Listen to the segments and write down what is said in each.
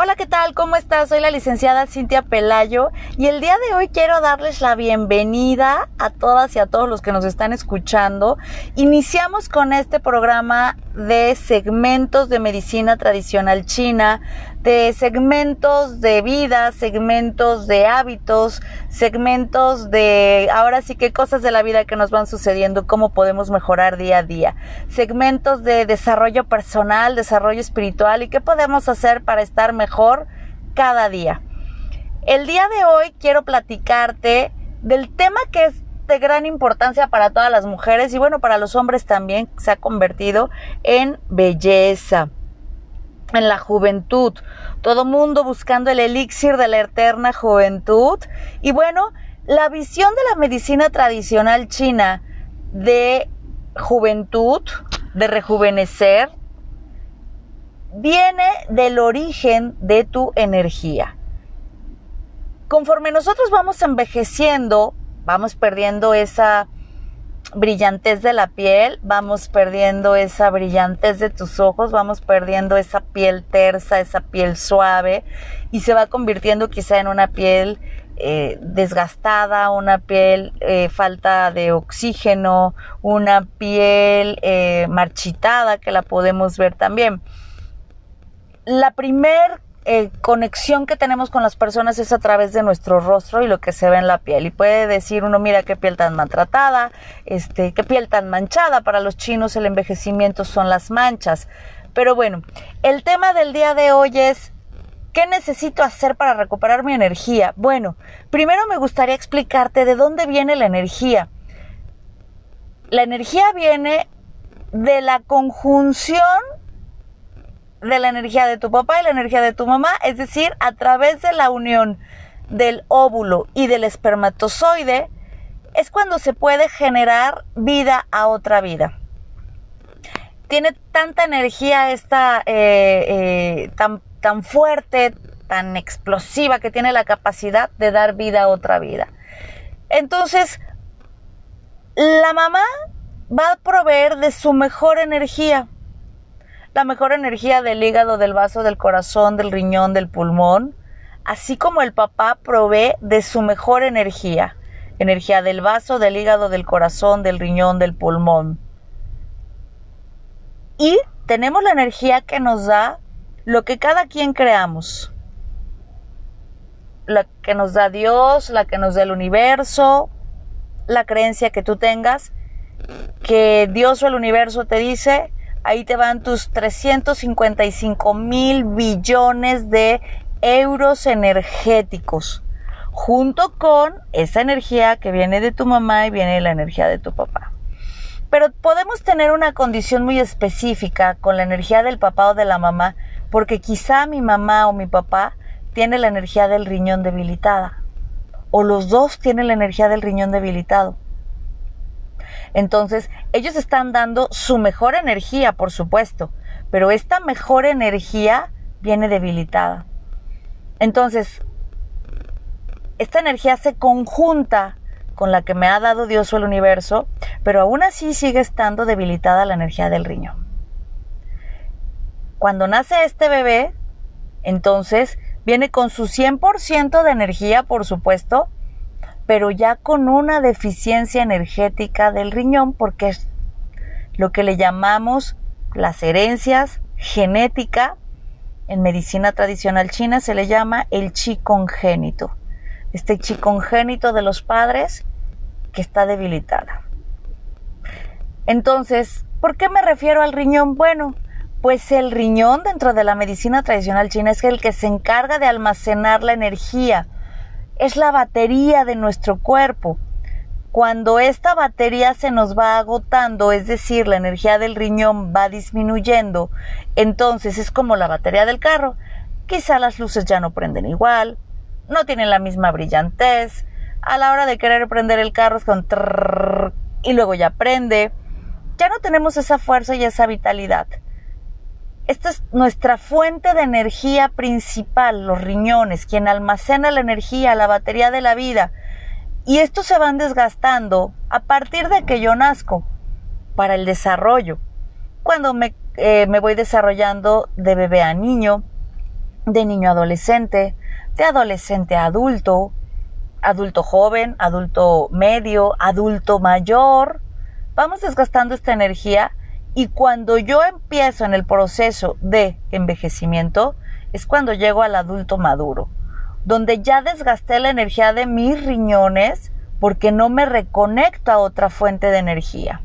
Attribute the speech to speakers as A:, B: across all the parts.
A: Hola, ¿qué tal? ¿Cómo estás? Soy la licenciada Cintia Pelayo y el día de hoy quiero darles la bienvenida a todas y a todos los que nos están escuchando. Iniciamos con este programa de segmentos de medicina tradicional china, de segmentos de vida, segmentos de hábitos, segmentos de ahora sí que cosas de la vida que nos van sucediendo, cómo podemos mejorar día a día, segmentos de desarrollo personal, desarrollo espiritual y qué podemos hacer para estar mejor cada día. El día de hoy quiero platicarte del tema que es de gran importancia para todas las mujeres y bueno, para los hombres también se ha convertido en belleza, en la juventud. Todo mundo buscando el elixir de la eterna juventud. Y bueno, la visión de la medicina tradicional china de juventud, de rejuvenecer, viene del origen de tu energía. Conforme nosotros vamos envejeciendo, vamos perdiendo esa brillantez de la piel, vamos perdiendo esa brillantez de tus ojos, vamos perdiendo esa piel tersa, esa piel suave y se va convirtiendo quizá en una piel eh, desgastada, una piel eh, falta de oxígeno, una piel eh, marchitada que la podemos ver también. La primer eh, conexión que tenemos con las personas es a través de nuestro rostro y lo que se ve en la piel. Y puede decir uno, mira qué piel tan maltratada, este, qué piel tan manchada. Para los chinos el envejecimiento son las manchas. Pero bueno, el tema del día de hoy es ¿Qué necesito hacer para recuperar mi energía? Bueno, primero me gustaría explicarte de dónde viene la energía. La energía viene de la conjunción de la energía de tu papá y la energía de tu mamá, es decir, a través de la unión del óvulo y del espermatozoide, es cuando se puede generar vida a otra vida. Tiene tanta energía esta eh, eh, tan, tan fuerte, tan explosiva, que tiene la capacidad de dar vida a otra vida. Entonces, la mamá va a proveer de su mejor energía la mejor energía del hígado, del vaso, del corazón, del riñón, del pulmón, así como el papá provee de su mejor energía, energía del vaso, del hígado, del corazón, del riñón, del pulmón. Y tenemos la energía que nos da lo que cada quien creamos. La que nos da Dios, la que nos da el universo, la creencia que tú tengas, que Dios o el universo te dice, ahí te van tus 355 mil billones de euros energéticos, junto con esa energía que viene de tu mamá y viene la energía de tu papá. Pero podemos tener una condición muy específica con la energía del papá o de la mamá, porque quizá mi mamá o mi papá tiene la energía del riñón debilitada, o los dos tienen la energía del riñón debilitado entonces, ellos están dando su mejor energía, por supuesto, pero esta mejor energía viene debilitada. Entonces, esta energía se conjunta con la que me ha dado Dios o el universo, pero aún así sigue estando debilitada la energía del riñón. Cuando nace este bebé, entonces viene con su 100% de energía, por supuesto, pero ya con una deficiencia energética del riñón, porque es lo que le llamamos las herencias genética. En medicina tradicional china se le llama el chi congénito. Este chi congénito de los padres que está debilitada. Entonces, ¿por qué me refiero al riñón? Bueno, pues el riñón dentro de la medicina tradicional china es el que se encarga de almacenar la energía es la batería de nuestro cuerpo. Cuando esta batería se nos va agotando, es decir, la energía del riñón va disminuyendo, entonces es como la batería del carro. Quizá las luces ya no prenden igual, no tienen la misma brillantez. A la hora de querer prender el carro es con y luego ya prende. Ya no tenemos esa fuerza y esa vitalidad. Esta es nuestra fuente de energía principal, los riñones, quien almacena la energía, la batería de la vida. Y estos se van desgastando a partir de que yo nazco para el desarrollo. Cuando me, eh, me voy desarrollando de bebé a niño, de niño adolescente, de adolescente a adulto, adulto joven, adulto medio, adulto mayor. Vamos desgastando esta energía y cuando yo empiezo en el proceso de envejecimiento es cuando llego al adulto maduro, donde ya desgasté la energía de mis riñones porque no me reconecto a otra fuente de energía.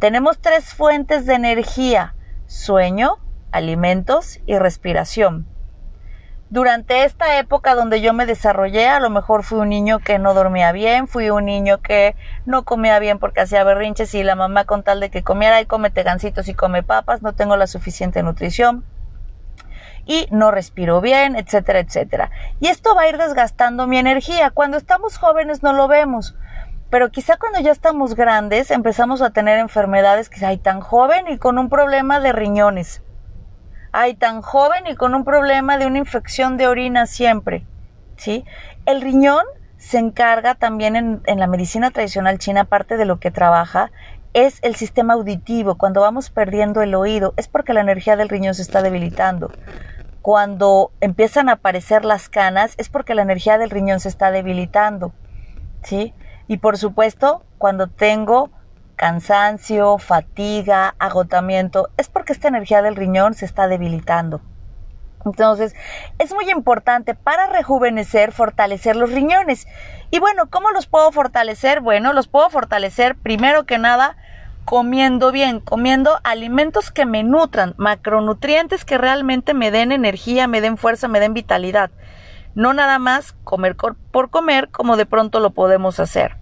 A: Tenemos tres fuentes de energía, sueño, alimentos y respiración durante esta época donde yo me desarrollé, a lo mejor fui un niño que no dormía bien, fui un niño que no comía bien porque hacía berrinches y la mamá con tal de que comiera y come tegancitos y come papas, no tengo la suficiente nutrición y no respiro bien, etcétera, etcétera. Y esto va a ir desgastando mi energía. Cuando estamos jóvenes no lo vemos, pero quizá cuando ya estamos grandes empezamos a tener enfermedades que hay tan joven y con un problema de riñones ay, tan joven y con un problema de una infección de orina siempre, ¿sí? El riñón se encarga también en, en la medicina tradicional china, parte de lo que trabaja, es el sistema auditivo. Cuando vamos perdiendo el oído, es porque la energía del riñón se está debilitando. Cuando empiezan a aparecer las canas, es porque la energía del riñón se está debilitando. ¿Sí? Y por supuesto, cuando tengo cansancio, fatiga, agotamiento, es porque esta energía del riñón se está debilitando. Entonces, es muy importante para rejuvenecer, fortalecer los riñones. Y bueno, ¿cómo los puedo fortalecer? Bueno, los puedo fortalecer primero que nada comiendo bien, comiendo alimentos que me nutran, macronutrientes que realmente me den energía, me den fuerza, me den vitalidad. No nada más comer por comer como de pronto lo podemos hacer.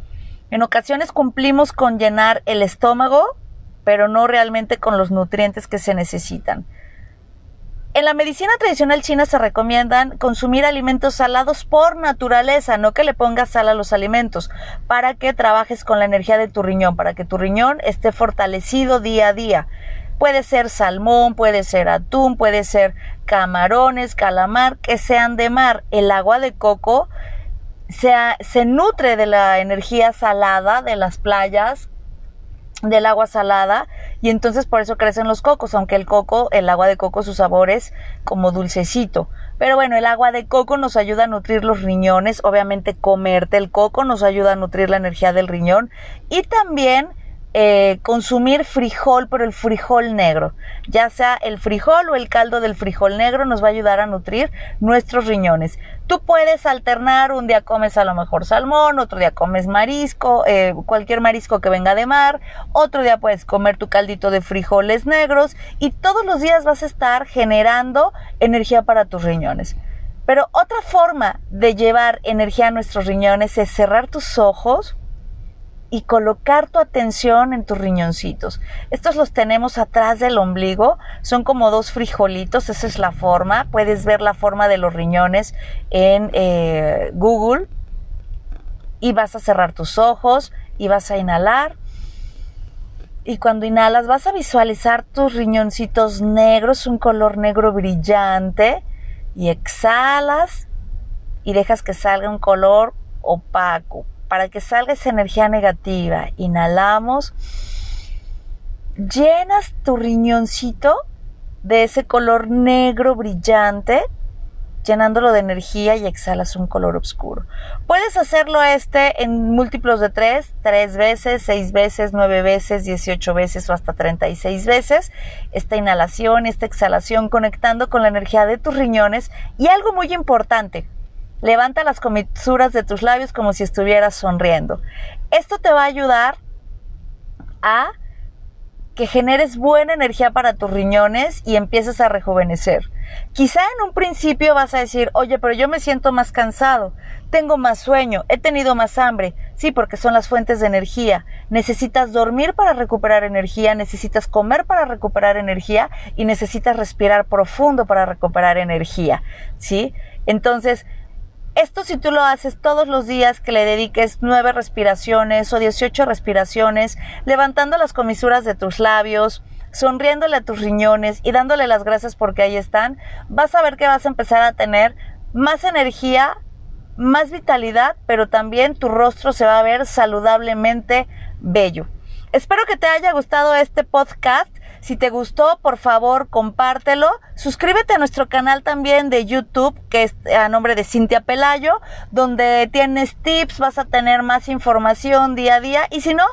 A: En ocasiones cumplimos con llenar el estómago, pero no realmente con los nutrientes que se necesitan. En la medicina tradicional china se recomiendan consumir alimentos salados por naturaleza, no que le pongas sal a los alimentos, para que trabajes con la energía de tu riñón, para que tu riñón esté fortalecido día a día. Puede ser salmón, puede ser atún, puede ser camarones, calamar, que sean de mar. El agua de coco se, nutre de la energía salada de las playas, del agua salada y entonces por eso crecen los cocos, aunque el coco, el agua de coco, su sabor es como dulcecito. Pero bueno, el agua de coco nos ayuda a nutrir los riñones, obviamente comerte el coco nos ayuda a nutrir la energía del riñón y también eh, consumir frijol, pero el frijol negro, ya sea el frijol o el caldo del frijol negro nos va a ayudar a nutrir nuestros riñones. Tú puedes alternar, un día comes a lo mejor salmón, otro día comes marisco, eh, cualquier marisco que venga de mar, otro día puedes comer tu caldito de frijoles negros y todos los días vas a estar generando energía para tus riñones. Pero otra forma de llevar energía a nuestros riñones es cerrar tus ojos, y colocar tu atención en tus riñoncitos. Estos los tenemos atrás del ombligo, son como dos frijolitos, esa es la forma. Puedes ver la forma de los riñones en eh, Google y vas a cerrar tus ojos y vas a inhalar. Y cuando inhalas vas a visualizar tus riñoncitos negros, un color negro brillante, y exhalas y dejas que salga un color opaco, para que salga esa energía negativa. Inhalamos. Llenas tu riñoncito de ese color negro brillante, llenándolo de energía y exhalas un color oscuro. Puedes hacerlo este en múltiplos de tres, tres veces, seis veces, nueve veces, dieciocho veces o hasta treinta y seis veces. Esta inhalación, esta exhalación conectando con la energía de tus riñones y algo muy importante, Levanta las comisuras de tus labios como si estuvieras sonriendo. Esto te va a ayudar a que generes buena energía para tus riñones y empieces a rejuvenecer. Quizá en un principio vas a decir, oye, pero yo me siento más cansado, tengo más sueño, he tenido más hambre. Sí, porque son las fuentes de energía. Necesitas dormir para recuperar energía, necesitas comer para recuperar energía y necesitas respirar profundo para recuperar energía. ¿Sí? Entonces, esto si tú lo haces todos los días que le dediques nueve respiraciones o 18 respiraciones, levantando las comisuras de tus labios, sonriéndole a tus riñones y dándole las gracias porque ahí están, vas a ver que vas a empezar a tener más energía, más vitalidad, pero también tu rostro se va a ver saludablemente bello. Espero que te haya gustado este podcast. Si te gustó, por favor, compártelo. Suscríbete a nuestro canal también de YouTube, que es a nombre de Cintia Pelayo, donde tienes tips, vas a tener más información día a día. Y si no,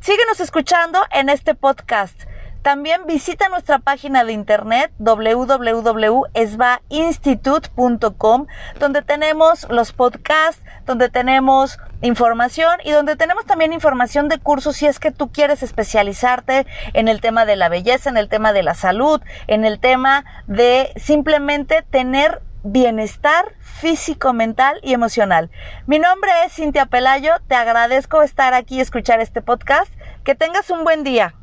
A: síguenos escuchando en este podcast. También visita nuestra página de internet www.esbainstitute.com donde tenemos los podcasts, donde tenemos información y donde tenemos también información de cursos si es que tú quieres especializarte en el tema de la belleza, en el tema de la salud, en el tema de simplemente tener bienestar físico, mental y emocional. Mi nombre es Cintia Pelayo, te agradezco estar aquí y escuchar este podcast. Que tengas un buen día.